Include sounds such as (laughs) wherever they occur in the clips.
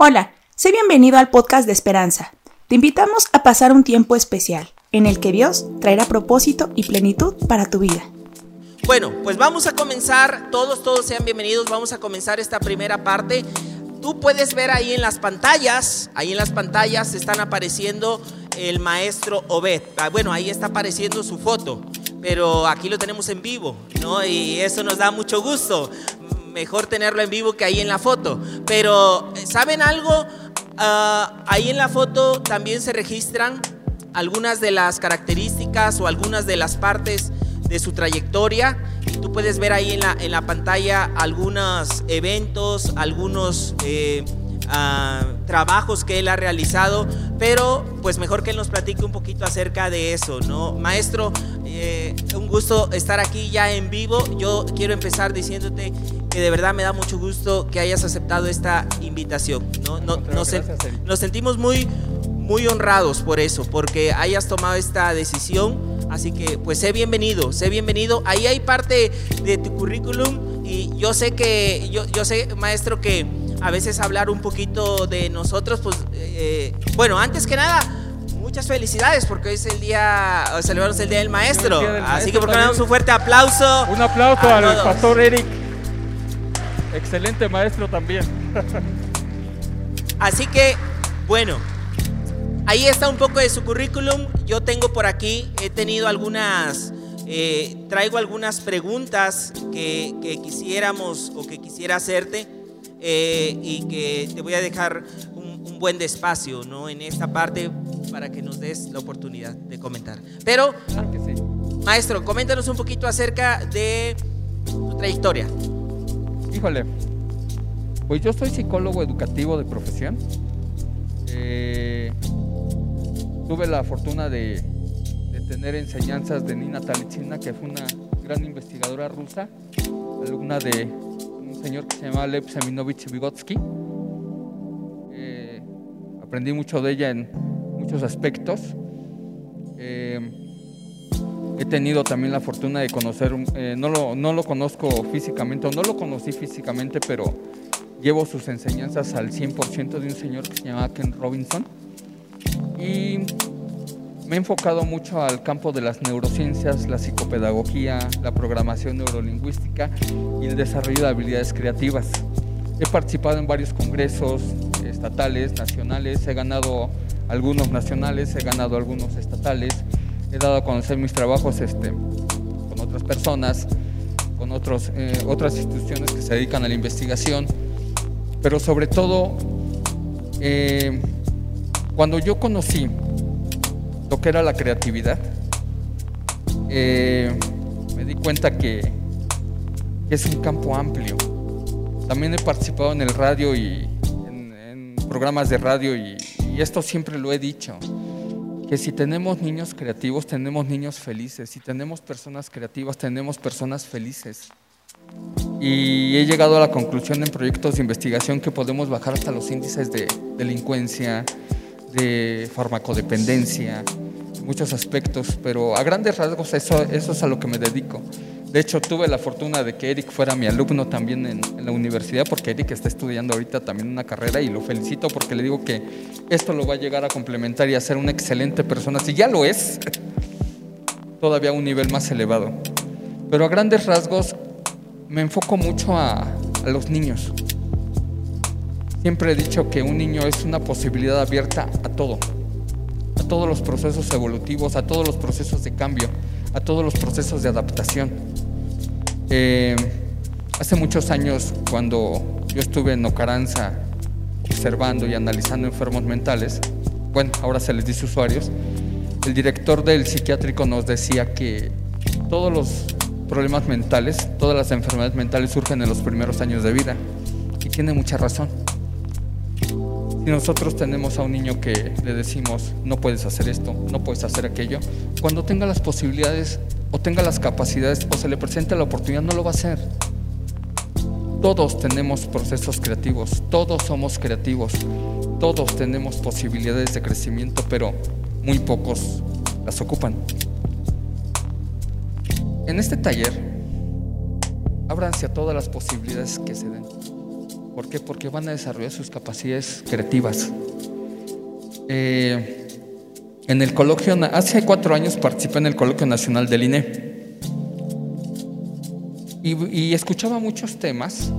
Hola, sé bienvenido al podcast de Esperanza. Te invitamos a pasar un tiempo especial en el que Dios traerá propósito y plenitud para tu vida. Bueno, pues vamos a comenzar, todos, todos sean bienvenidos, vamos a comenzar esta primera parte. Tú puedes ver ahí en las pantallas, ahí en las pantallas están apareciendo el maestro Obed. Ah, bueno, ahí está apareciendo su foto, pero aquí lo tenemos en vivo, ¿no? Y eso nos da mucho gusto mejor tenerlo en vivo que ahí en la foto. Pero, ¿saben algo? Ah, ahí en la foto también se registran algunas de las características o algunas de las partes de su trayectoria. Tú puedes ver ahí en la, en la pantalla algunos eventos, algunos eh, ah, trabajos que él ha realizado, pero pues mejor que él nos platique un poquito acerca de eso, ¿no? Maestro, eh, un gusto estar aquí ya en vivo. Yo quiero empezar diciéndote que de verdad me da mucho gusto que hayas aceptado esta invitación. ¿no? no, nos, nos, sentimos muy, muy honrados por eso, porque hayas tomado esta decisión. Así que pues sé bienvenido, sé bienvenido. Ahí hay parte de tu currículum y yo sé que, yo, yo sé, maestro, que a veces hablar un poquito de nosotros, pues, eh, bueno, antes que nada, muchas felicidades porque hoy es el día, celebramos el Día del Maestro. Así que por damos un fuerte aplauso. Un aplauso al pastor Eric. Excelente maestro también. Así que, bueno, ahí está un poco de su currículum. Yo tengo por aquí, he tenido algunas, eh, traigo algunas preguntas que, quisiéramos o que quisiera hacerte eh, y que te voy a dejar un, buen despacio ¿no? en esta parte para que nos des la oportunidad de comentar. Pero, maestro, coméntanos un poquito acerca de tu trayectoria. Híjole, pues yo soy psicólogo educativo de profesión. Eh, tuve la fortuna de, tener enseñanzas de Nina Talitsina, que fue una gran investigadora rusa, alumna de señor que se llamaba Lev Seminovich Vygotsky. Eh, aprendí mucho de ella en muchos aspectos. Eh, He tenido también la fortuna de conocer, eh, no, lo, no lo conozco físicamente, o no lo conocí físicamente, pero llevo sus enseñanzas al 100% de un señor que se llama Ken Robinson. Y me he enfocado mucho al campo de las neurociencias, la psicopedagogía, la programación neurolingüística y el desarrollo de habilidades creativas. He participado en varios congresos estatales, nacionales, he ganado algunos nacionales, he ganado algunos estatales he dado a conocer mis trabajos este, con otras personas, con otros, eh, otras instituciones que se dedican a la investigación, pero sobre todo eh, cuando yo conocí lo que era la creatividad, eh, me di cuenta que, es un campo amplio. También he participado en el radio y en, programas de radio y esto siempre lo he dicho que si tenemos niños creativos, tenemos niños felices. Si tenemos personas creativas, tenemos personas felices. Y he llegado a la conclusión en proyectos de investigación que podemos bajar hasta los índices de delincuencia, de farmacodependencia, muchos aspectos, pero a grandes rasgos eso, eso es a lo que me dedico. De hecho, tuve la fortuna de que Eric fuera mi alumno también en, la universidad, porque Eric está estudiando ahorita también una carrera y lo felicito porque le digo que esto lo va a llegar a complementar y a ser una excelente persona. Si ya lo es, todavía a un nivel más elevado. Pero a grandes rasgos me enfoco mucho a, a los niños. Siempre he dicho que un niño es una posibilidad abierta a todo, a todos los procesos evolutivos, a todos los procesos de cambio, a todos los procesos de adaptación. Eh, hace muchos años, cuando yo estuve en Ocaranza observando y analizando enfermos mentales, bueno, ahora se les dice usuarios, el director del psiquiátrico nos decía que todos los problemas mentales, todas las enfermedades mentales surgen en los primeros años de vida. Y tiene mucha razón. Si nosotros tenemos a un niño que le decimos, no puedes hacer esto, no puedes hacer aquello, cuando tenga las posibilidades o tenga las capacidades o se le presente la oportunidad, no lo va a hacer. Todos tenemos procesos creativos, todos somos creativos, todos tenemos posibilidades de crecimiento, pero muy pocos las ocupan. En este taller, ábranse a todas las posibilidades que se den. ¿Por qué? Porque van a desarrollar sus capacidades creativas. Eh, en el coloquio, hace cuatro años participé en el coloquio nacional del INE y, escuchaba muchos temas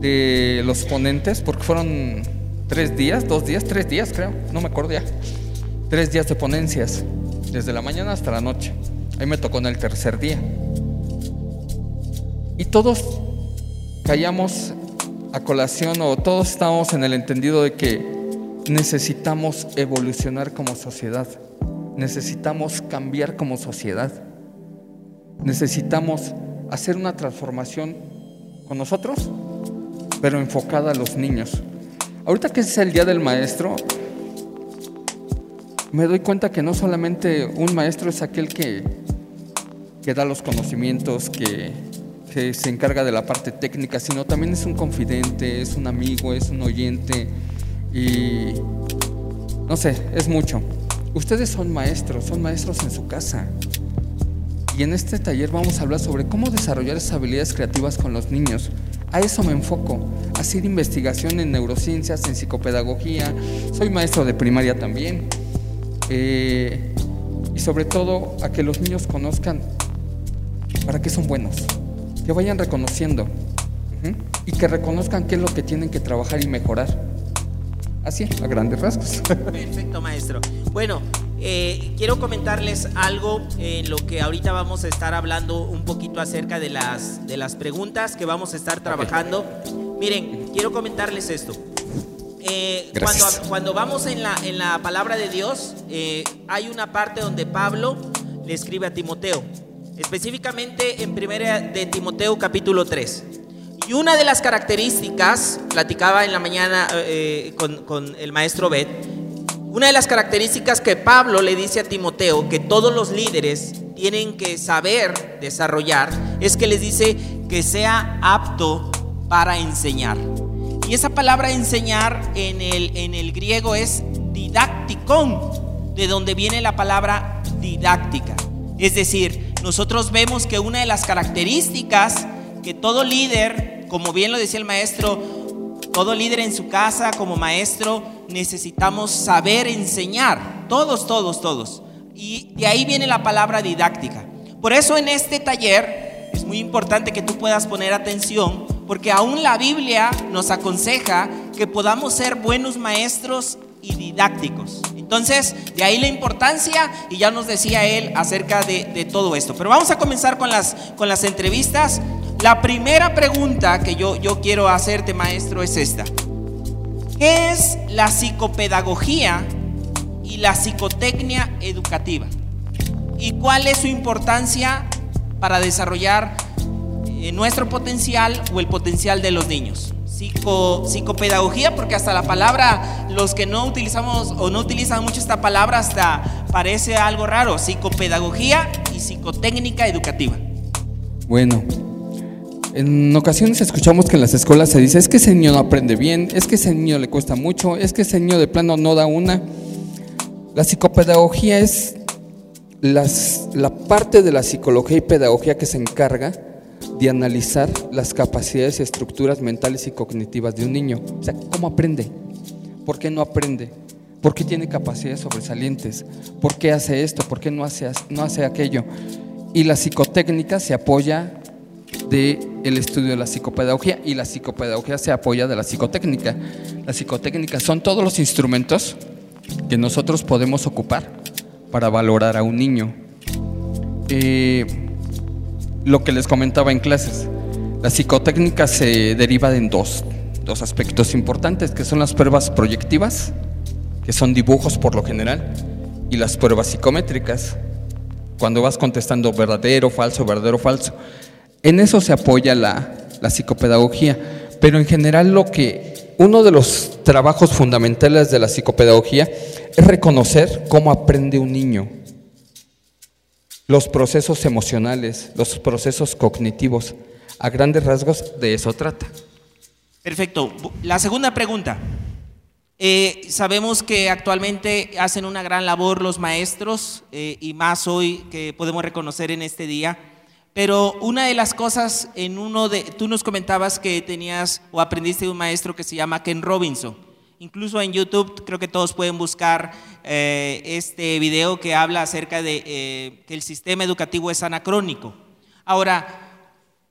de los ponentes, porque fueron tres días, dos días, tres días creo, no me acuerdo ya, tres días de ponencias, desde la mañana hasta la noche. Ahí me tocó en el tercer día. Y todos callamos a colación o todos estábamos en el entendido de que necesitamos evolucionar como sociedad, necesitamos cambiar como sociedad, necesitamos hacer una transformación con nosotros, pero enfocada a los niños. Ahorita que es el Día del Maestro, me doy cuenta que no solamente un maestro es aquel que, que da los conocimientos, que, que se encarga de la parte técnica, sino también es un confidente, es un amigo, es un oyente y no sé, es mucho. Ustedes son maestros, son maestros en su casa. Y en este taller vamos a hablar sobre cómo desarrollar esas habilidades creativas con los niños. A eso me enfoco, hacer investigación en neurociencias, en psicopedagogía. Soy maestro de primaria también. Eh, y sobre todo a que los niños conozcan para qué son buenos, que vayan reconociendo y que reconozcan qué es lo que tienen que trabajar y mejorar. Así, a grandes rasgos. Perfecto, maestro. Bueno, eh, quiero comentarles algo en lo que ahorita vamos a estar hablando un poquito acerca de las, de las preguntas que vamos a estar trabajando. Miren, quiero comentarles esto. Eh, cuando, cuando, vamos en la, en la palabra de Dios, eh, hay una parte donde Pablo le escribe a Timoteo, específicamente en primera de Timoteo capítulo 3. Y una de las características, platicaba en la mañana con, con el maestro Bet, una de las características que Pablo le dice a Timoteo que todos los líderes tienen que saber desarrollar es que les dice que sea apto para enseñar. Y esa palabra enseñar en el, en el griego es didácticon, de donde viene la palabra didáctica. Es decir, nosotros vemos que una de las características que todo líder, como bien lo decía el maestro, todo líder en su casa, como maestro, necesitamos saber enseñar. Todos, todos, todos. Y de ahí viene la palabra didáctica. Por eso en este taller es muy importante que tú puedas poner atención, porque aún la Biblia nos aconseja que podamos ser buenos maestros y didácticos. Entonces, de ahí la importancia, y ya nos decía él acerca de, todo esto. Pero vamos a comenzar con las, con las entrevistas. La primera pregunta que yo, yo quiero hacerte, maestro, es esta. ¿Qué es la psicopedagogía y la psicotecnia educativa? ¿Y cuál es su importancia para desarrollar nuestro potencial o el potencial de los niños? Psico, psicopedagogía, porque hasta la palabra, los que no utilizamos o no utilizan mucho esta palabra, hasta parece algo raro. Psicopedagogía y psicotécnica educativa. Bueno, en ocasiones escuchamos que en las escuelas se dice, es que ese niño no aprende bien, es que ese niño le cuesta mucho, es que ese niño de plano no da una. La psicopedagogía es las, la parte de la psicología y pedagogía que se encarga de analizar las capacidades y estructuras mentales y cognitivas de un niño. O sea, ¿cómo aprende? ¿Por qué no aprende? ¿Por qué tiene capacidades sobresalientes? ¿Por qué hace esto? ¿Por qué no hace, no hace aquello? Y la psicotécnica se apoya del estudio de la psicopedagogía y la psicopedagogía se apoya de la psicotécnica. La psicotécnica son todos los instrumentos que nosotros podemos ocupar para valorar a un niño. Eh, lo que les comentaba en clases, la psicotécnica se deriva en dos, dos aspectos importantes, que son las pruebas proyectivas, que son dibujos por lo general, y las pruebas psicométricas, cuando vas contestando verdadero, falso, verdadero, falso. En eso se apoya la, psicopedagogía, pero en general lo que uno de los trabajos fundamentales de la psicopedagogía es reconocer cómo aprende un niño, los procesos emocionales, los procesos cognitivos. A grandes rasgos de eso trata. Perfecto. La segunda pregunta. Eh, sabemos que actualmente hacen una gran labor los maestros eh, y más hoy que podemos reconocer en este día Pero una de las cosas en uno de, tú nos comentabas que tenías o aprendiste de un maestro que se llama Ken Robinson. Incluso en YouTube creo que todos pueden buscar eh, este video que habla acerca de eh, que el sistema educativo es anacrónico. Ahora,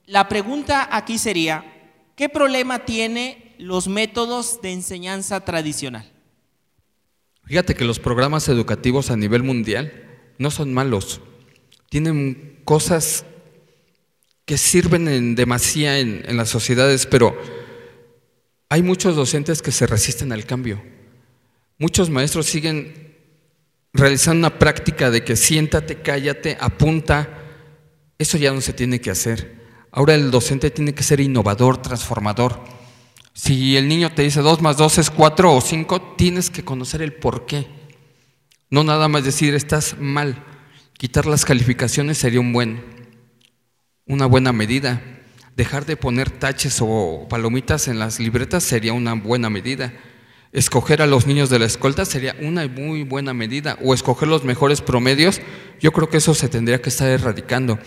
la pregunta aquí sería, ¿qué problema tiene los métodos de enseñanza tradicional? Fíjate que los programas educativos a nivel mundial no son malos. Tienen cosas que sirven en demasía en, en las sociedades, pero hay muchos docentes que se resisten al cambio. Muchos maestros siguen realizando una práctica de que siéntate, cállate, apunta. Eso ya no se tiene que hacer. Ahora el docente tiene que ser innovador, transformador. Si el niño te dice 2 más 2 es 4 o 5, tienes que conocer el por qué. No nada más decir estás mal. Quitar las calificaciones sería un buen una buena medida. Dejar de poner taches o palomitas en las libretas sería una buena medida. Escoger a los niños de la escolta sería una muy buena medida. O escoger los mejores promedios, yo creo que eso se tendría que estar erradicando.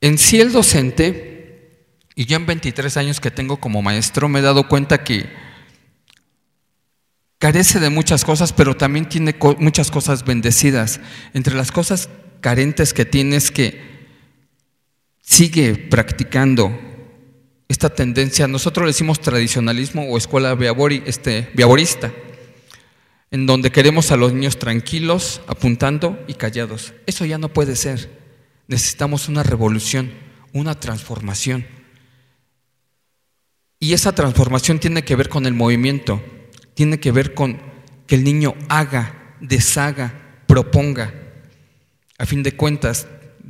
En sí el docente, y yo en 23 años que tengo como maestro, me he dado cuenta que carece de muchas cosas, pero también tiene muchas cosas bendecidas. Entre las cosas carentes que tiene es que sigue practicando esta tendencia, nosotros le decimos tradicionalismo o escuela este, viaborista, en donde queremos a los niños tranquilos, apuntando y callados. Eso ya no puede ser. Necesitamos una revolución, una transformación. Y esa transformación tiene que ver con el movimiento, tiene que ver con que el niño haga, deshaga, proponga. A fin de cuentas,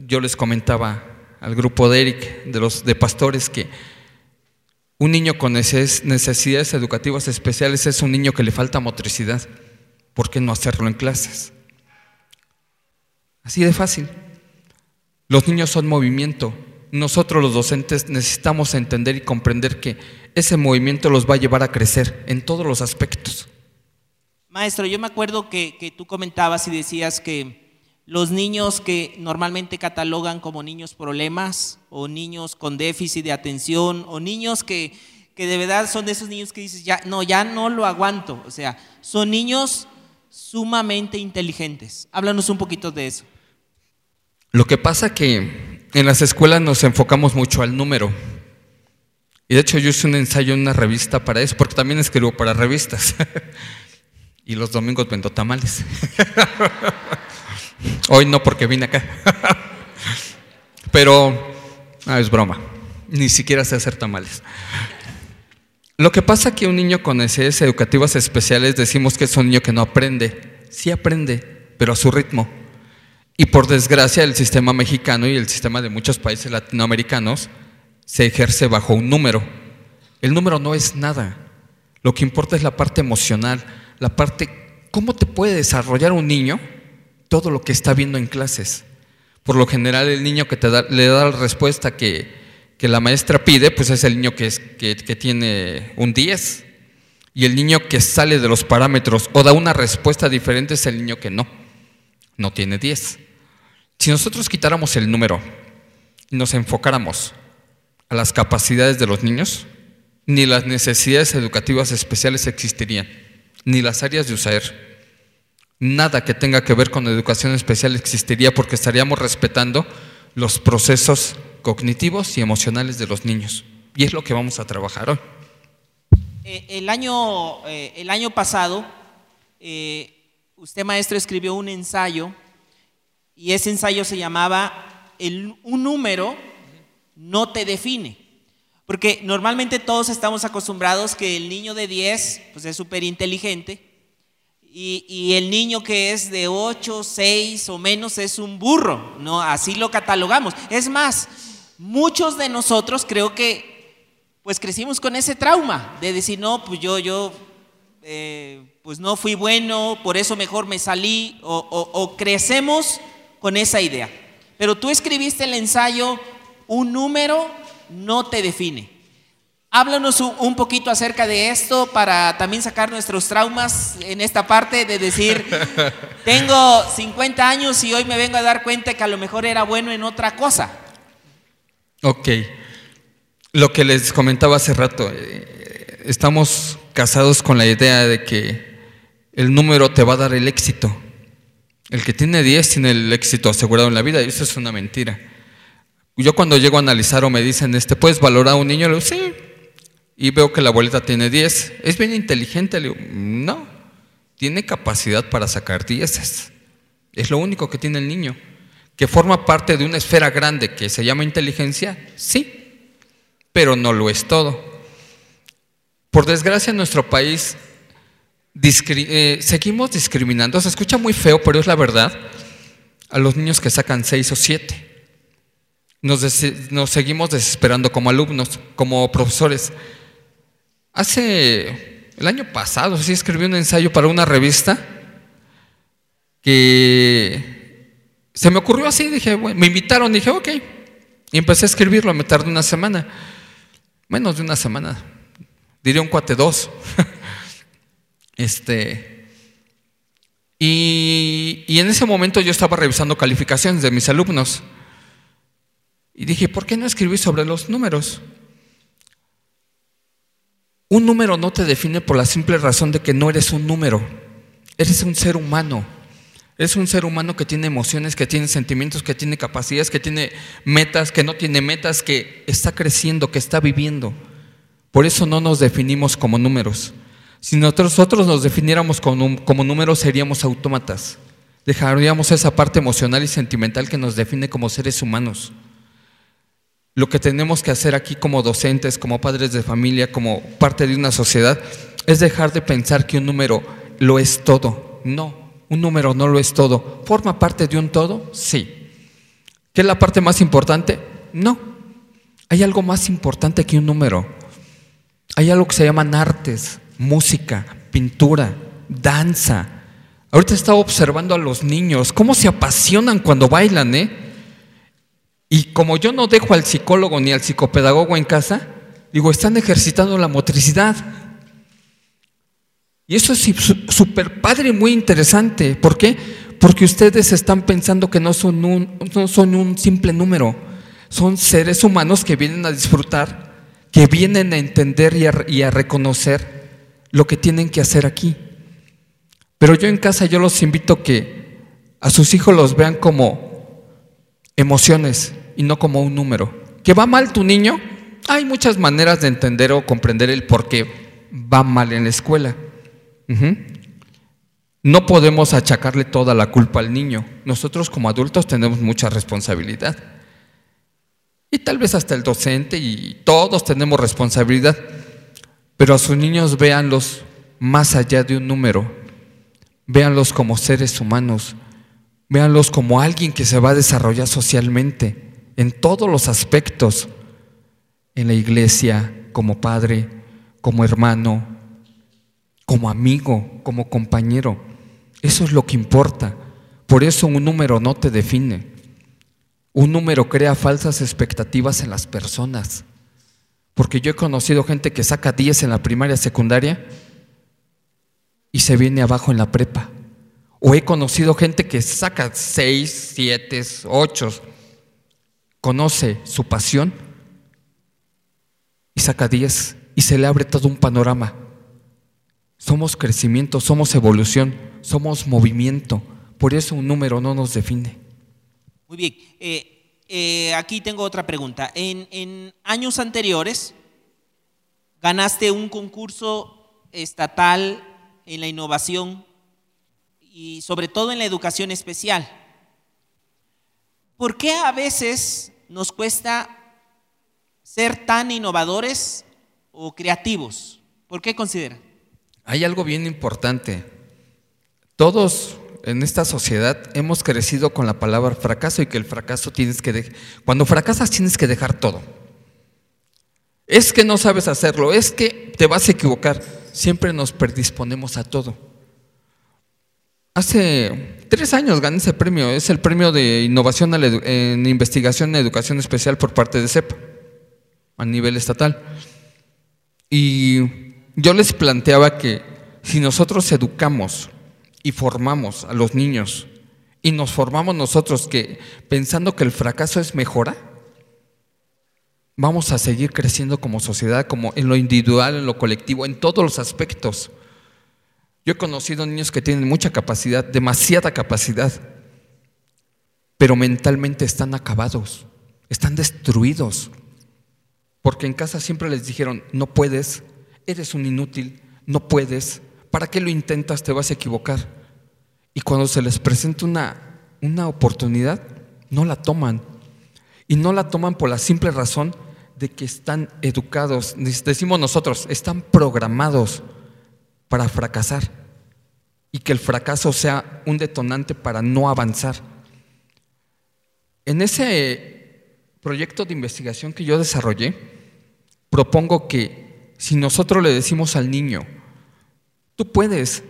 yo les comentaba al grupo de Eric, de los de pastores, que un niño con necesidades educativas especiales es un niño que le falta motricidad. ¿Por qué no hacerlo en clases? Así de fácil. Los niños son movimiento. Nosotros los docentes necesitamos entender y comprender que ese movimiento los va a llevar a crecer en todos los aspectos. Maestro, yo me acuerdo que, que tú comentabas y decías que los niños que normalmente catalogan como niños problemas o niños con déficit de atención o niños que, de verdad son de esos niños que dices, ya, no, ya no lo aguanto. O sea, son niños sumamente inteligentes. Háblanos un poquito de eso. Lo que pasa que en las escuelas nos enfocamos mucho al número. Y de hecho yo hice un ensayo en una revista para eso, porque también escribo para revistas. (laughs) y los domingos vendo tamales. (laughs) Hoy no porque vine acá. (laughs) Pero ah, es broma. Ni siquiera sé hacer tamales. Lo que pasa que un niño con necesidades educativas especiales decimos que es un niño que no aprende. Sí aprende, pero a su ritmo. Y por desgracia el sistema mexicano y el sistema de muchos países latinoamericanos se ejerce bajo un número. El número no es nada. Lo que importa es la parte emocional, la parte, ¿cómo te puede desarrollar un niño todo lo que está viendo en clases. Por lo general, el niño que te le da la respuesta que, la maestra pide, pues es el niño que, tiene un 10. Y el niño que sale de los parámetros o da una respuesta diferente es el niño que no, no tiene 10. Si nosotros quitáramos el número y nos enfocáramos a las capacidades de los niños, ni las necesidades educativas especiales existirían, ni las áreas de USAER nada que tenga que ver con educación especial existiría porque estaríamos respetando los procesos cognitivos y emocionales de los niños. Y es lo que vamos a trabajar hoy. Eh, el, año, eh, el año pasado, eh, usted maestro escribió un ensayo y ese ensayo se llamaba Un número no te define. Porque normalmente todos estamos acostumbrados que el niño de 10 pues es súper inteligente y, el niño que es de 8, 6 o menos es un burro, ¿no? Así lo catalogamos. Es más, muchos de nosotros creo que pues crecimos con ese trauma de decir, no, pues yo, yo, eh, pues no fui bueno, por eso mejor me salí, o crecemos con esa idea. Pero tú escribiste el ensayo, un número no te define. Háblanos un poquito acerca de esto para también sacar nuestros traumas en esta parte de decir, (laughs) tengo 50 años y hoy me vengo a dar cuenta que a lo mejor era bueno en otra cosa. Ok. Lo que les comentaba hace rato, eh, estamos casados con la idea de que el número te va a dar el éxito. El que tiene 10 tiene el éxito asegurado en la vida y eso es una mentira. Yo cuando llego a analizar o me dicen, este, ¿puedes valorar a un niño? Le digo, sí. Y veo que la abuelita tiene 10. ¿Es bien inteligente? Le digo, no. Tiene capacidad para sacar 10. Es lo único que tiene el niño. Que forma parte de una esfera grande que se llama inteligencia, sí. Pero no lo es todo. Por desgracia en nuestro país eh, seguimos discriminando, se escucha muy feo, pero es la verdad, a los niños que sacan seis o siete. Nos, nos seguimos desesperando como alumnos, como profesores. Hace el año pasado, sí escribí un ensayo para una revista que se me ocurrió así, dije, me invitaron, dije, ok, y empecé a escribirlo, me tardé una semana, menos de una semana, diría un cuate dos. (laughs) Este, y, y, en ese momento yo estaba revisando calificaciones de mis alumnos. Y dije, ¿por qué no escribí sobre los números? Un número no te define por la simple razón de que no eres un número. Eres un ser humano. Eres un ser humano que tiene emociones, que tiene sentimientos, que tiene capacidades, que tiene metas, que no tiene metas, que está creciendo, que está viviendo. Por eso no nos definimos como números. Si nosotros nos definiéramos como, como números, seríamos autómatas. Dejaríamos esa parte emocional y sentimental que nos define como seres humanos. Lo que tenemos que hacer aquí como docentes, como padres de familia, como parte de una sociedad, es dejar de pensar que un número lo es todo. No, un número no lo es todo. ¿Forma parte de un todo? Sí. ¿Qué es la parte más importante? No. Hay algo más importante que un número. Hay algo que se llaman artes, música, pintura, danza. Ahorita estaba observando a los niños, cómo se apasionan cuando bailan, ¿eh? Y como yo no dejo al psicólogo ni al psicopedagogo en casa, digo, están ejercitando la motricidad. Y eso es súper padre y muy interesante. ¿Por qué? Porque ustedes están pensando que no son un, no son un simple número, son seres humanos que vienen a disfrutar, que vienen a entender y a reconocer lo que tienen que hacer aquí. Pero yo en casa yo los invito que a sus hijos los vean como emociones y no como un número. ¿Que va mal tu niño? Hay muchas maneras de entender o comprender el por qué va mal en la escuela. No podemos achacarle toda la culpa al niño. Nosotros como adultos tenemos mucha responsabilidad. Y tal vez hasta el docente y todos tenemos responsabilidad. Pero a sus niños véanlos más allá de un número, véanlos como seres humanos, véanlos como alguien que se va a desarrollar socialmente en todos los aspectos, en la iglesia, como padre, como hermano, como amigo, como compañero. Eso es lo que importa. Por eso un número no te define. Un número crea falsas expectativas en las personas. Porque yo he conocido gente que saca 10 en la primaria, secundaria y se viene abajo en la prepa. O he conocido gente que saca 6, 7, 8, conoce su pasión y saca 10 y se le abre todo un panorama. Somos crecimiento, somos evolución, somos movimiento. Por eso un número no nos define. Muy bien. Eh, eh, aquí tengo otra pregunta. En, años anteriores ganaste un concurso estatal en la innovación y sobre todo en la educación especial. ¿Por qué a veces nos cuesta ser tan innovadores o creativos? ¿Por qué considera? Hay algo bien importante. Todos en esta sociedad hemos crecido con la palabra fracaso y que el fracaso tienes que dejar. Cuando fracasas tienes que dejar todo. Es que no sabes hacerlo, es que te vas a equivocar. Siempre nos predisponemos a todo. Hace tres años gané ese premio, es el premio de innovación en investigación en educación especial por parte de CEP a nivel estatal. Y yo les planteaba que si nosotros educamos y formamos a los niños y nos formamos nosotros que pensando que el fracaso es mejora, vamos a seguir creciendo como sociedad, como en lo individual, en lo colectivo, en todos los aspectos. Yo he conocido niños que tienen mucha capacidad, demasiada capacidad, pero mentalmente están acabados, están destruidos, porque en casa siempre les dijeron, no puedes, eres un inútil, no puedes, ¿para qué lo intentas? Te vas a equivocar. Y cuando se les presenta una, una oportunidad, no la toman. Y no la toman por la simple razón de que están educados, decimos nosotros, están programados para fracasar y que el fracaso sea un detonante para no avanzar. En ese proyecto de investigación que yo desarrollé, propongo que si nosotros le decimos al niño, tú puedes,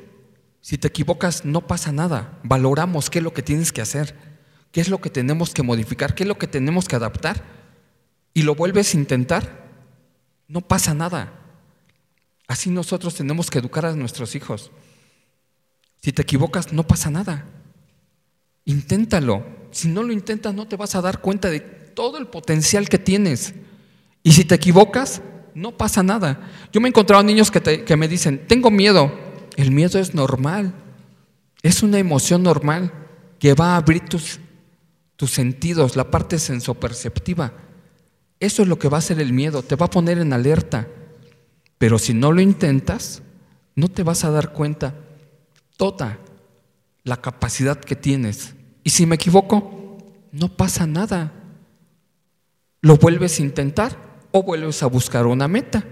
si te equivocas no pasa nada, valoramos qué es lo que tienes que hacer, qué es lo que tenemos que modificar, qué es lo que tenemos que adaptar y lo vuelves a intentar, no pasa nada. Así nosotros tenemos que educar a nuestros hijos. Si te equivocas, no pasa nada. Inténtalo. Si no lo intentas, no te vas a dar cuenta de todo el potencial que tienes. Y si te equivocas, no pasa nada. Yo me he encontrado niños que, me dicen, tengo miedo. El miedo es normal. Es una emoción normal que va a abrir tus, tus sentidos, la parte sensoperceptiva. Eso es lo que va a hacer el miedo, te va a poner en alerta. Pero si no lo intentas, no te vas a dar cuenta toda la capacidad que tienes. Y si me equivoco, no pasa nada. Lo vuelves a intentar o vuelves a buscar una meta.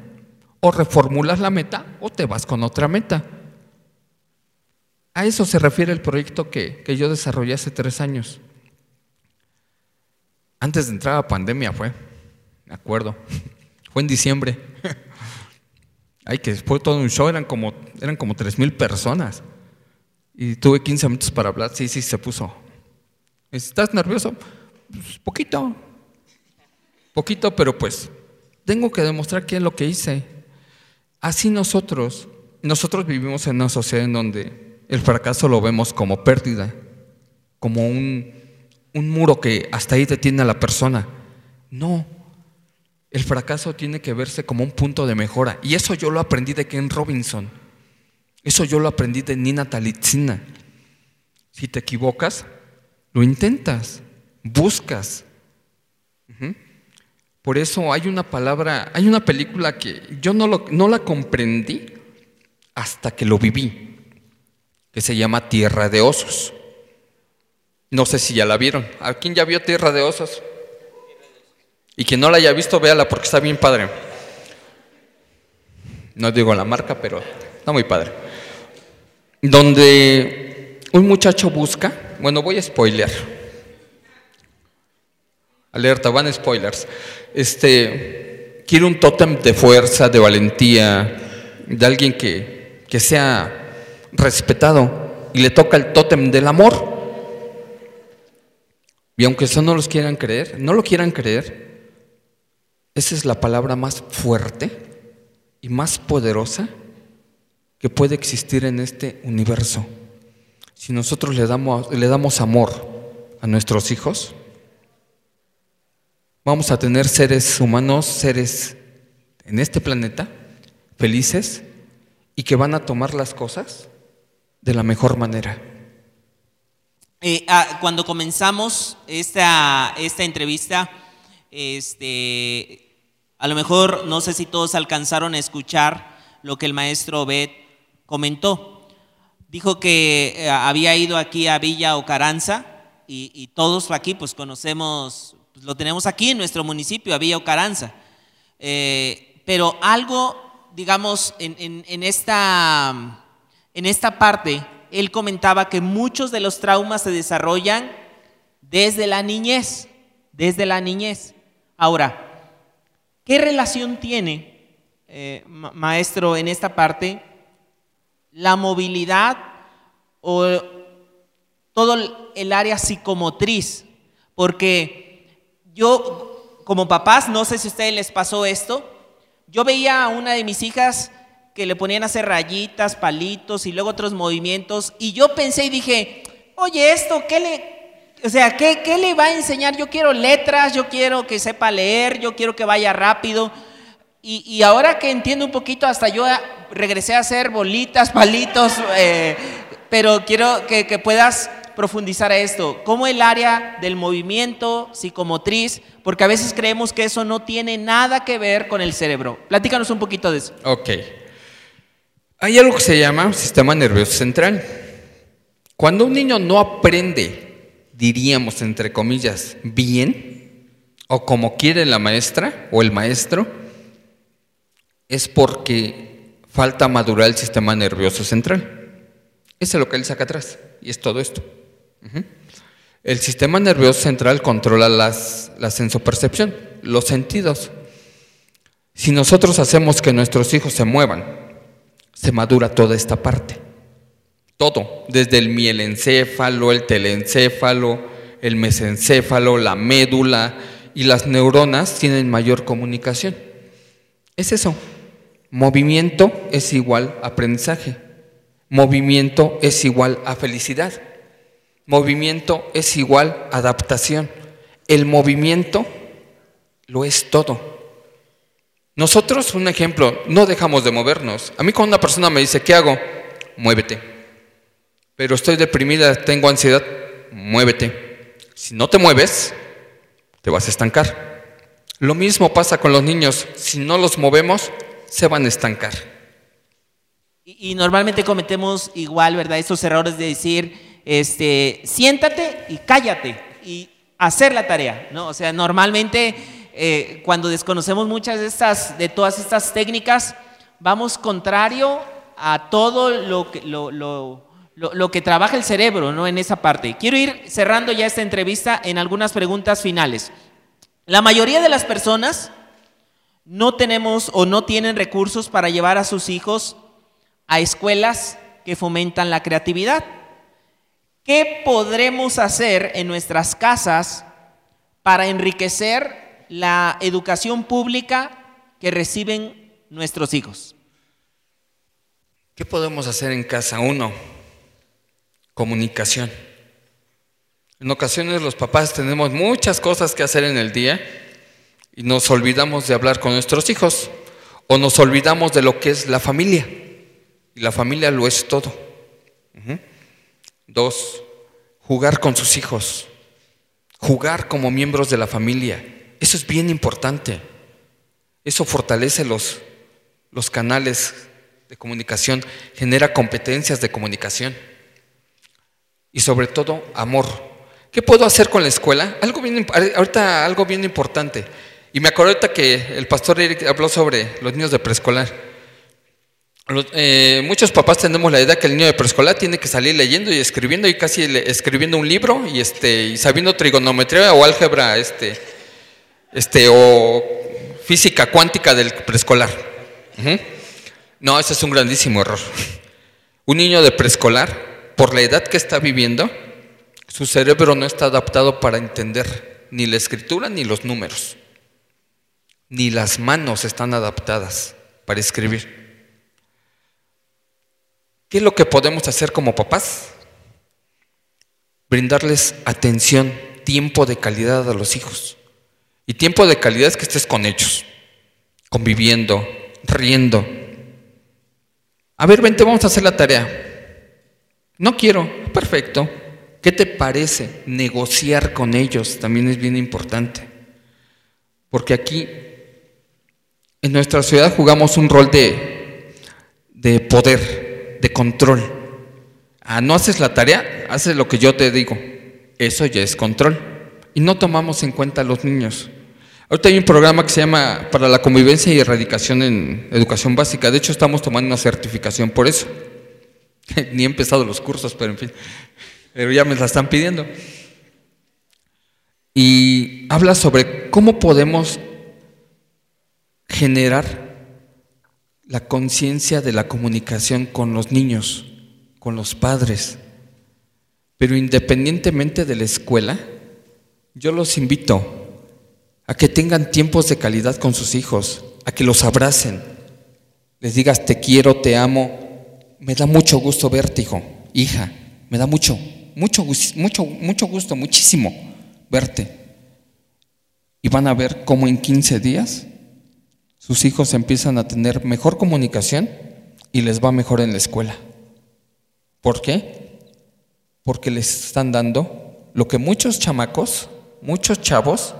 O reformulas la meta o te vas con otra meta. A eso se refiere el proyecto que, que yo desarrollé hace tres años. Antes de entrar a pandemia fue. Me acuerdo. (laughs) Fue en diciembre. (laughs) Ay, que después todo un show, eran como, eran como tres mil personas. Y tuve 15 minutos para hablar. Sí, sí, se puso. ¿Estás nervioso? Pues, poquito. Poquito, pero pues tengo que demostrar qué es lo que hice. Así nosotros, nosotros vivimos en una sociedad en donde el fracaso lo vemos como pérdida, como un, un muro que hasta ahí detiene a la persona. No, el fracaso tiene que verse como un punto de mejora. Y eso yo lo aprendí de Ken Robinson. Eso yo lo aprendí de Nina Talitzina. Si te equivocas, lo intentas, buscas. Por eso hay una palabra, hay una película que yo no, no la comprendí hasta que lo viví, que se llama Tierra de Osos. No sé si ya la vieron. ¿A quién ya vio Tierra de Osos? Y quien no la haya visto, véala porque está bien padre. No digo la marca, pero está muy padre. Donde un muchacho busca, bueno, voy a spoilear. Alerta, van spoilers. Este, quiere un tótem de fuerza, de valentía, de alguien que, que sea respetado. Y le toca el tótem del amor. Y aunque eso no los quieran creer, no lo quieran creer, esa es la palabra más fuerte y más poderosa que puede existir en este universo. Si nosotros le damos, le damos amor a nuestros hijos, vamos a tener seres humanos, seres en este planeta, felices y que van a tomar las cosas de la mejor manera. Eh, ah, cuando comenzamos esta, esta entrevista, este, a lo mejor no sé si todos alcanzaron a escuchar lo que el maestro Obed comentó. Dijo que eh, había ido aquí a Villa Ocaranza y, todos aquí pues conocemos, pues, lo tenemos aquí en nuestro municipio, a Villa Ocaranza. Eh, pero algo, digamos, en, esta, en esta parte, él comentaba que muchos de los traumas se desarrollan desde la niñez, desde la niñez. Ahora, ¿Qué relación tiene, eh, maestro, en esta parte, la movilidad o todo el área psicomotriz? Porque yo, como papás, no sé si a ustedes les pasó esto, yo veía a una de mis hijas que le ponían a hacer rayitas, palitos y luego otros movimientos, y yo pensé y dije, oye, esto, ¿qué le, O sea, ¿qué, ¿qué, le va a enseñar? Yo quiero letras, yo quiero que sepa leer, yo quiero que vaya rápido. Y, y ahora que entiendo un poquito, hasta yo regresé a hacer bolitas, (laughs) palitos, eh, pero quiero que, que puedas profundizar a esto. ¿Cómo el área del movimiento psicomotriz? Porque a veces creemos que eso no tiene nada que ver con el cerebro. Platícanos un poquito de eso. Ok. Hay algo que se llama sistema nervioso central. Cuando un niño no aprende, diríamos entre comillas, bien, o como quiere la maestra o el maestro, es porque falta madurar el sistema nervioso central. Eso es lo que él saca atrás, y es todo esto. El sistema nervioso central controla las, la sensopercepción, los sentidos. Si nosotros hacemos que nuestros hijos se muevan, se madura toda esta parte. Todo, desde el mielencéfalo, el telencéfalo, el mesencéfalo, la médula y las neuronas tienen mayor comunicación. Es eso. Movimiento es igual a aprendizaje. Movimiento es igual a felicidad. Movimiento es igual adaptación. El movimiento lo es todo. Nosotros, un ejemplo, no dejamos de movernos. A mí cuando una persona me dice, ¿qué hago? Muévete. Pero estoy deprimida, tengo ansiedad, muévete. Si no te mueves, te vas a estancar. Lo mismo pasa con los niños. Si no los movemos, se van a estancar. Y, normalmente cometemos igual, ¿verdad? Esos errores de decir, este, siéntate y cállate y hacer la tarea, ¿no? O sea, normalmente eh, cuando desconocemos muchas de estas, de todas estas técnicas, vamos contrario a todo lo que, lo, lo, lo que trabaja el cerebro, ¿no? En esa parte. Quiero ir cerrando ya esta entrevista en algunas preguntas finales. La mayoría de las personas no tenemos o no tienen recursos para llevar a sus hijos a escuelas que fomentan la creatividad. ¿Qué podremos hacer en nuestras casas para enriquecer la educación pública que reciben nuestros hijos? ¿Qué podemos hacer en casa? Uno, comunicación. En ocasiones los papás tenemos muchas cosas que hacer en el día y nos olvidamos de hablar con nuestros hijos o nos olvidamos de lo que es la familia. Y la familia lo es todo. Dos, jugar con sus hijos, jugar como miembros de la familia. Eso es bien importante. Eso fortalece los, los canales de comunicación, genera competencias de comunicación y sobre todo amor. ¿Qué puedo hacer con la escuela? Algo bien, ahorita algo bien importante. Y me acuerdo ahorita que el pastor Eric habló sobre los niños de preescolar. Eh, muchos papás tenemos la idea que el niño de preescolar tiene que salir leyendo y escribiendo y casi escribiendo un libro y este y sabiendo trigonometría o álgebra este este o física cuántica del preescolar. No, ese es un grandísimo error. Un niño de preescolar, por la edad que está viviendo, su cerebro no está adaptado para entender ni la escritura ni los números. Ni las manos están adaptadas para escribir. ¿Qué es lo que podemos hacer como papás? Brindarles atención, tiempo de calidad a los hijos. Y tiempo de calidad es que estés con ellos, conviviendo, riendo. A ver, vente, vamos a hacer la tarea. No quiero, perfecto. ¿Qué te parece? Negociar con ellos también es bien importante. Porque aquí, en nuestra ciudad, jugamos un rol de, de poder de control. Ah, no haces la tarea, haces lo que yo te digo. Eso ya es control. Y no tomamos en cuenta a los niños. Ahorita hay un programa que se llama para la convivencia y erradicación en educación básica. De hecho, estamos tomando una certificación por eso. (laughs) Ni he empezado los cursos, pero en fin. Pero ya me la están pidiendo. Y habla sobre cómo podemos generar la conciencia de la comunicación con los niños, con los padres. Pero independientemente de la escuela, yo los invito a que tengan tiempos de calidad con sus hijos, a que los abracen, les digas te quiero, te amo, me da mucho gusto verte, hijo, hija, me da mucho, mucho, mucho, mucho gusto, muchísimo verte. Y van a ver cómo en 15 días sus hijos empiezan a tener mejor comunicación y les va mejor en la escuela. ¿Por qué? Porque les están dando lo que muchos chamacos, muchos chavos,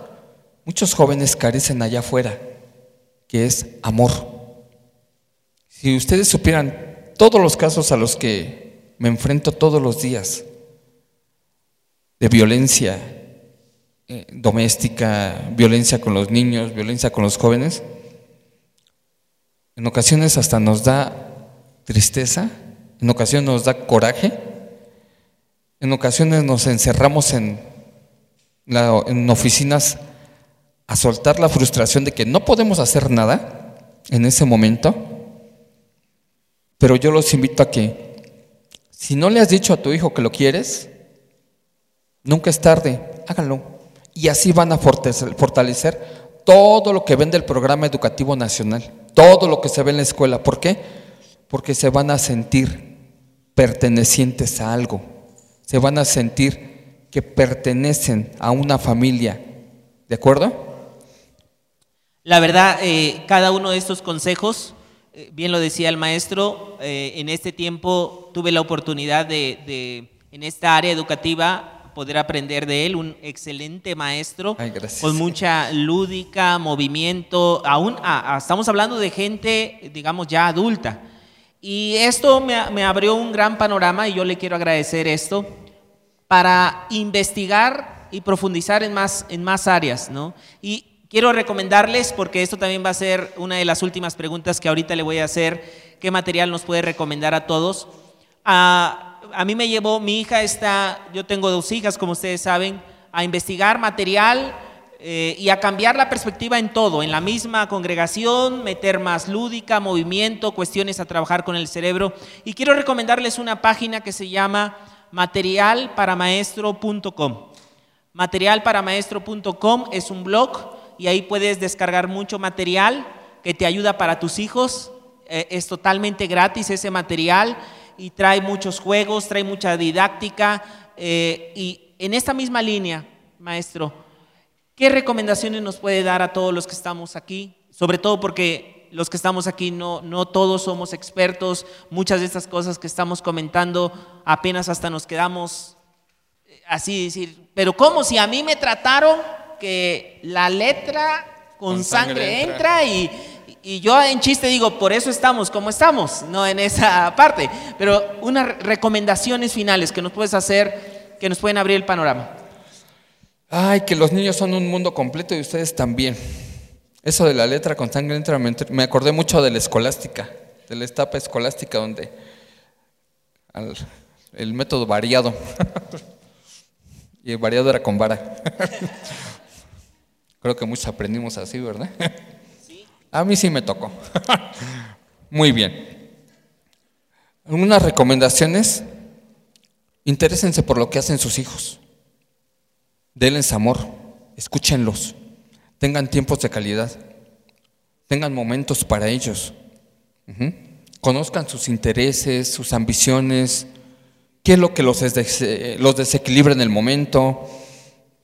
muchos jóvenes carecen allá afuera, que es amor. Si ustedes supieran todos los casos a los que me enfrento todos los días, de violencia eh, doméstica, violencia con los niños, violencia con los jóvenes, en ocasiones hasta nos da tristeza, en ocasiones nos da coraje, en ocasiones nos encerramos en, en oficinas a soltar la frustración de que no podemos hacer nada en ese momento, pero yo los invito a que si no le has dicho a tu hijo que lo quieres, nunca es tarde, háganlo. Y así van a fortalecer todo lo que vende el programa educativo nacional, todo lo que se ve en la escuela. ¿Por qué? Porque se van a sentir pertenecientes a algo, se van a sentir que pertenecen a una familia. ¿De acuerdo? La verdad, eh, cada uno de estos consejos, bien lo decía el maestro, eh, en este tiempo tuve la oportunidad de, en esta área educativa, poder aprender de él, un excelente maestro, con mucha lúdica, movimiento, aún estamos hablando de gente, digamos, ya adulta. Y esto me, me, abrió un gran panorama y yo le quiero agradecer esto para investigar y profundizar en más, en más áreas, ¿no? Y Quiero recomendarles, porque esto también va a ser una de las últimas preguntas que ahorita le voy a hacer, qué material nos puede recomendar a todos. A, mí me llevó, mi hija está, yo tengo dos hijas, como ustedes saben, a investigar material eh, y a cambiar la perspectiva en todo, en la misma congregación, meter más lúdica, movimiento, cuestiones a trabajar con el cerebro. Y quiero recomendarles una página que se llama materialparamaestro.com. Materialparamaestro.com es un blog y ahí puedes descargar mucho material que te ayuda para tus hijos. Eh, es totalmente gratis ese material y trae muchos juegos, trae mucha didáctica. Eh, y en esta misma línea, maestro, ¿qué recomendaciones nos puede dar a todos los que estamos aquí? Sobre todo porque los que estamos aquí no, no todos somos expertos, muchas de estas cosas que estamos comentando apenas hasta nos quedamos eh, así decir, pero ¿cómo si a mí me trataron? Que la letra con, sangre, entra, y, y, yo en chiste digo, por eso estamos como estamos, no en esa parte. Pero unas recomendaciones finales que nos puedes hacer, que nos pueden abrir el panorama. Ay, que los niños son un mundo completo y ustedes también. Eso de la letra con sangre entra, me acordé mucho de la escolástica, de la etapa escolástica donde el método variado. (laughs) y el variado era con vara. (laughs) Creo que muchos aprendimos así, ¿verdad? (laughs) Sí. A mí sí me tocó. (laughs) Muy bien. Algunas recomendaciones. Interésense por lo que hacen sus hijos. Denles amor. Escúchenlos. Tengan tiempos de calidad. Tengan momentos para ellos. Conozcan sus intereses, sus ambiciones. ¿Qué es lo que los, los desequilibra en el momento?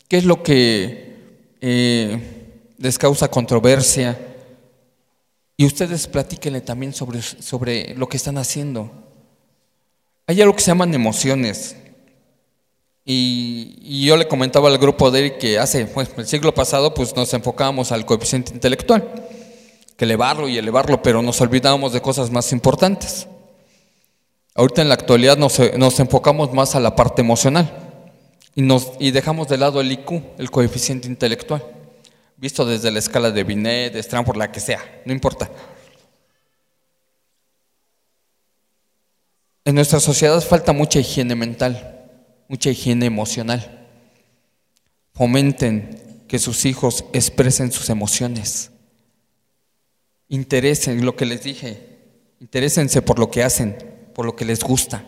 ¿Qué es lo que eh, les causa controversia. Y ustedes platíquenle también sobre, sobre lo que están haciendo. Hay algo que se llaman emociones. Y, yo le comentaba al grupo de él que hace pues, el siglo pasado pues nos enfocábamos al coeficiente intelectual, que elevarlo y elevarlo, pero nos olvidábamos de cosas más importantes. Ahorita en la actualidad nos, nos enfocamos más a la parte emocional y, nos, y dejamos de lado el IQ, el coeficiente intelectual, visto desde la escala de Binet, de Stanford, la que sea, no importa. En nuestra sociedad falta mucha higiene mental, mucha higiene emocional. Fomenten que sus hijos expresen sus emociones. Interesen lo que les dije. Interésense por lo que hacen, por lo que les gusta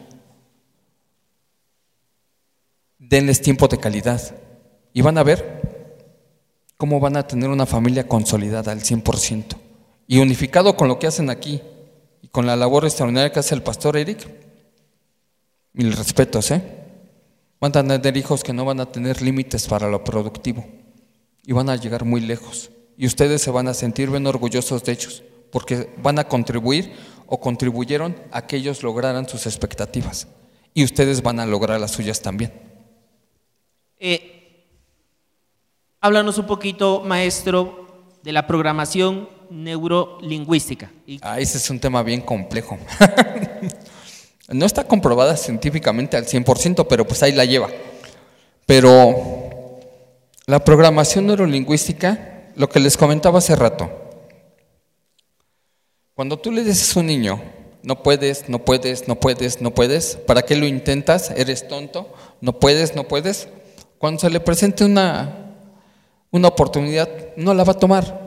denles tiempo de calidad y van a ver cómo van a tener una familia consolidada al 100% y unificado con lo que hacen aquí y con la labor extraordinaria que hace el pastor Eric. Mil respetos, ¿eh? Van a tener hijos que no van a tener límites para lo productivo y van a llegar muy lejos. Y ustedes se van a sentir bien orgullosos de ellos porque van a contribuir o contribuyeron a que ellos lograran sus expectativas. Y ustedes van a lograr las suyas también. Eh, háblanos un poquito, maestro, de la programación neurolingüística. Ah, ese es un tema bien complejo. (laughs) no está comprobada científicamente al 100%, pero pues ahí la lleva. Pero la programación neurolingüística, lo que les comentaba hace rato, cuando tú le dices a un niño, no puedes, no puedes, no puedes, no puedes, ¿para qué lo intentas? ¿Eres tonto? ¿No puedes, no puedes? Cuando se le presente una, una oportunidad, no la va a tomar.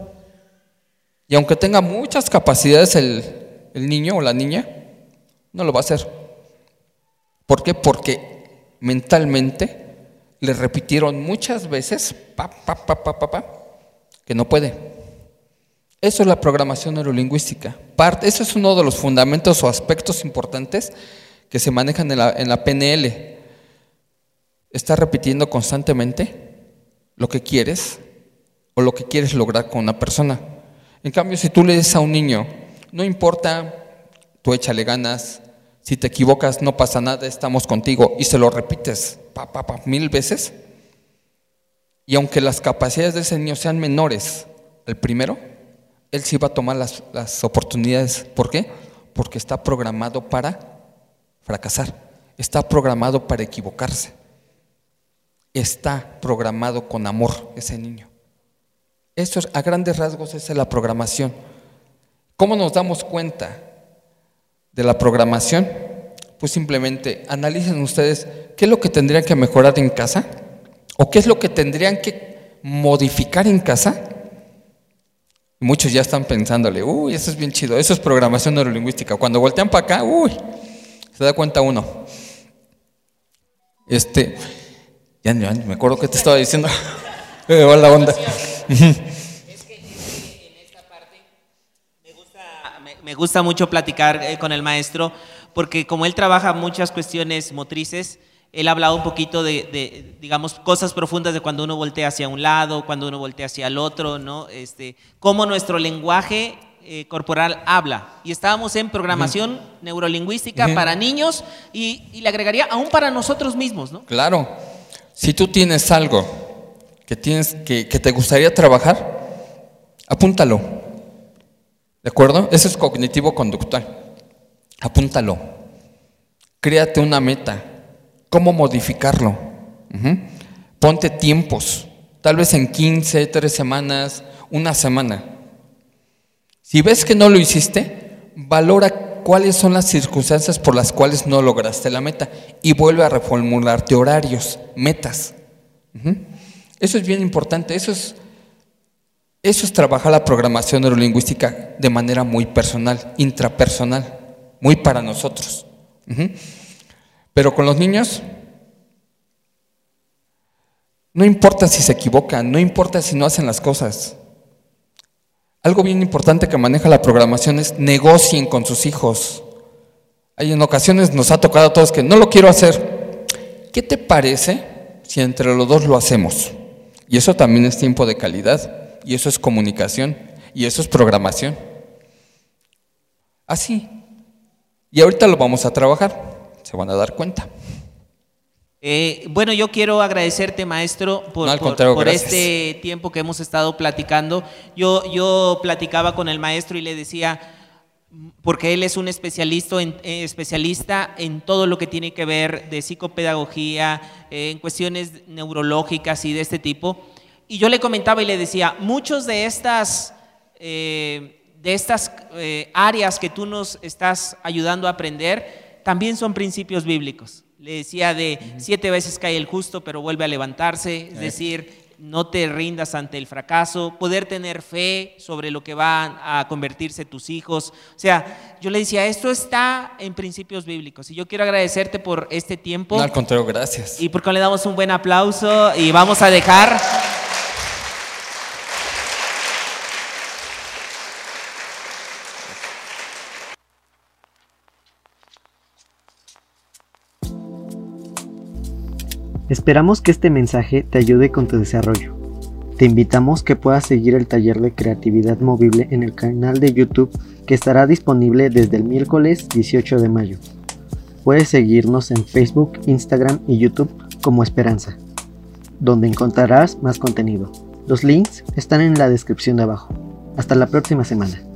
Y aunque tenga muchas capacidades el, niño o la niña, no lo va a hacer. ¿Por qué? Porque mentalmente le repitieron muchas veces pa, pa, pa, pa, pa, que no puede. Eso es la programación neurolingüística. Parte, eso es uno de los fundamentos o aspectos importantes que se manejan en la, en la PNL. Está repitiendo constantemente lo que quieres o lo que quieres lograr con una persona. En cambio, si tú le dices a un niño, no importa, tú échale ganas, si te equivocas no pasa nada, estamos contigo, y se lo repites pa, pa, pa, mil veces, y aunque las capacidades de ese niño sean menores al primero, él sí va a tomar las, las oportunidades. ¿Por qué? Porque está programado para fracasar, está programado para equivocarse, está programado con amor ese niño. Eso a grandes rasgos es la programación. ¿Cómo nos damos cuenta de la programación? Pues simplemente analicen ustedes qué es lo que tendrían que mejorar en casa o qué es lo que tendrían que modificar en casa. Muchos ya están pensándole, uy, eso es bien chido, eso es programación neurolingüística. Cuando voltean para acá, uy, se da cuenta uno. Este, ya, me acuerdo que te estaba diciendo. (laughs) me va la onda. me gusta mucho platicar eh, con el maestro porque como él trabaja muchas cuestiones motrices, él ha hablado un poquito de, digamos, cosas profundas de cuando uno voltea hacia un lado, cuando uno voltea hacia el otro, ¿no? Este, cómo nuestro lenguaje eh, corporal habla. Y estábamos en programación neurolingüística para niños y, le agregaría aún para nosotros mismos, ¿no? Claro. Si tú tienes algo que, tienes, que, que te gustaría trabajar, apúntalo. ¿De acuerdo? Eso es cognitivo-conductual. Apúntalo. Créate una meta. ¿Cómo modificarlo? Ponte tiempos. Tal vez en 15, 3 semanas, una semana. Si ves que no lo hiciste, valora cuáles son las circunstancias por las cuales no lograste la meta y vuelve a reformularte horarios, metas. Eso es bien importante. Eso es eso es trabajar la programación neurolingüística de manera muy personal, intrapersonal, muy para nosotros. Pero con los niños, no importa si se equivocan, no importa si no hacen las cosas. Algo bien importante que maneja la programación es negocien con sus hijos. Hay en ocasiones nos ha tocado a todos que no lo quiero hacer. ¿Qué te parece si entre los dos lo hacemos? Y eso también es tiempo de calidad y eso es comunicación y eso es programación. Así. Y ahorita lo vamos a trabajar, se van a dar cuenta. Eh, bueno, yo quiero agradecerte, maestro, por, por, este tiempo que hemos estado platicando. Yo, yo platicaba con el maestro y le decía, porque él es un especialista en, eh, especialista en todo lo que tiene que ver de psicopedagogía, eh, en cuestiones neurológicas y de este tipo. Y yo le comentaba y le decía, muchos de estas, de estas áreas que tú nos estás ayudando a aprender también son principios bíblicos. Le decía de siete veces cae el justo, pero vuelve a levantarse, es decir, no te rindas ante el fracaso, poder tener fe sobre lo que van a convertirse tus hijos. O sea, yo le decía, esto está en principios bíblicos y yo quiero agradecerte por este tiempo. No, al contrario, gracias. Y porque le damos un buen aplauso y vamos a dejar Esperamos que este mensaje te ayude con tu desarrollo. Te invitamos que puedas seguir el taller de creatividad movible en el canal de YouTube que estará disponible desde el miércoles 18 de mayo. Puedes seguirnos en Facebook, Instagram y YouTube como Esperanza, donde encontrarás más contenido. Los links están en la descripción de abajo. Hasta la próxima semana.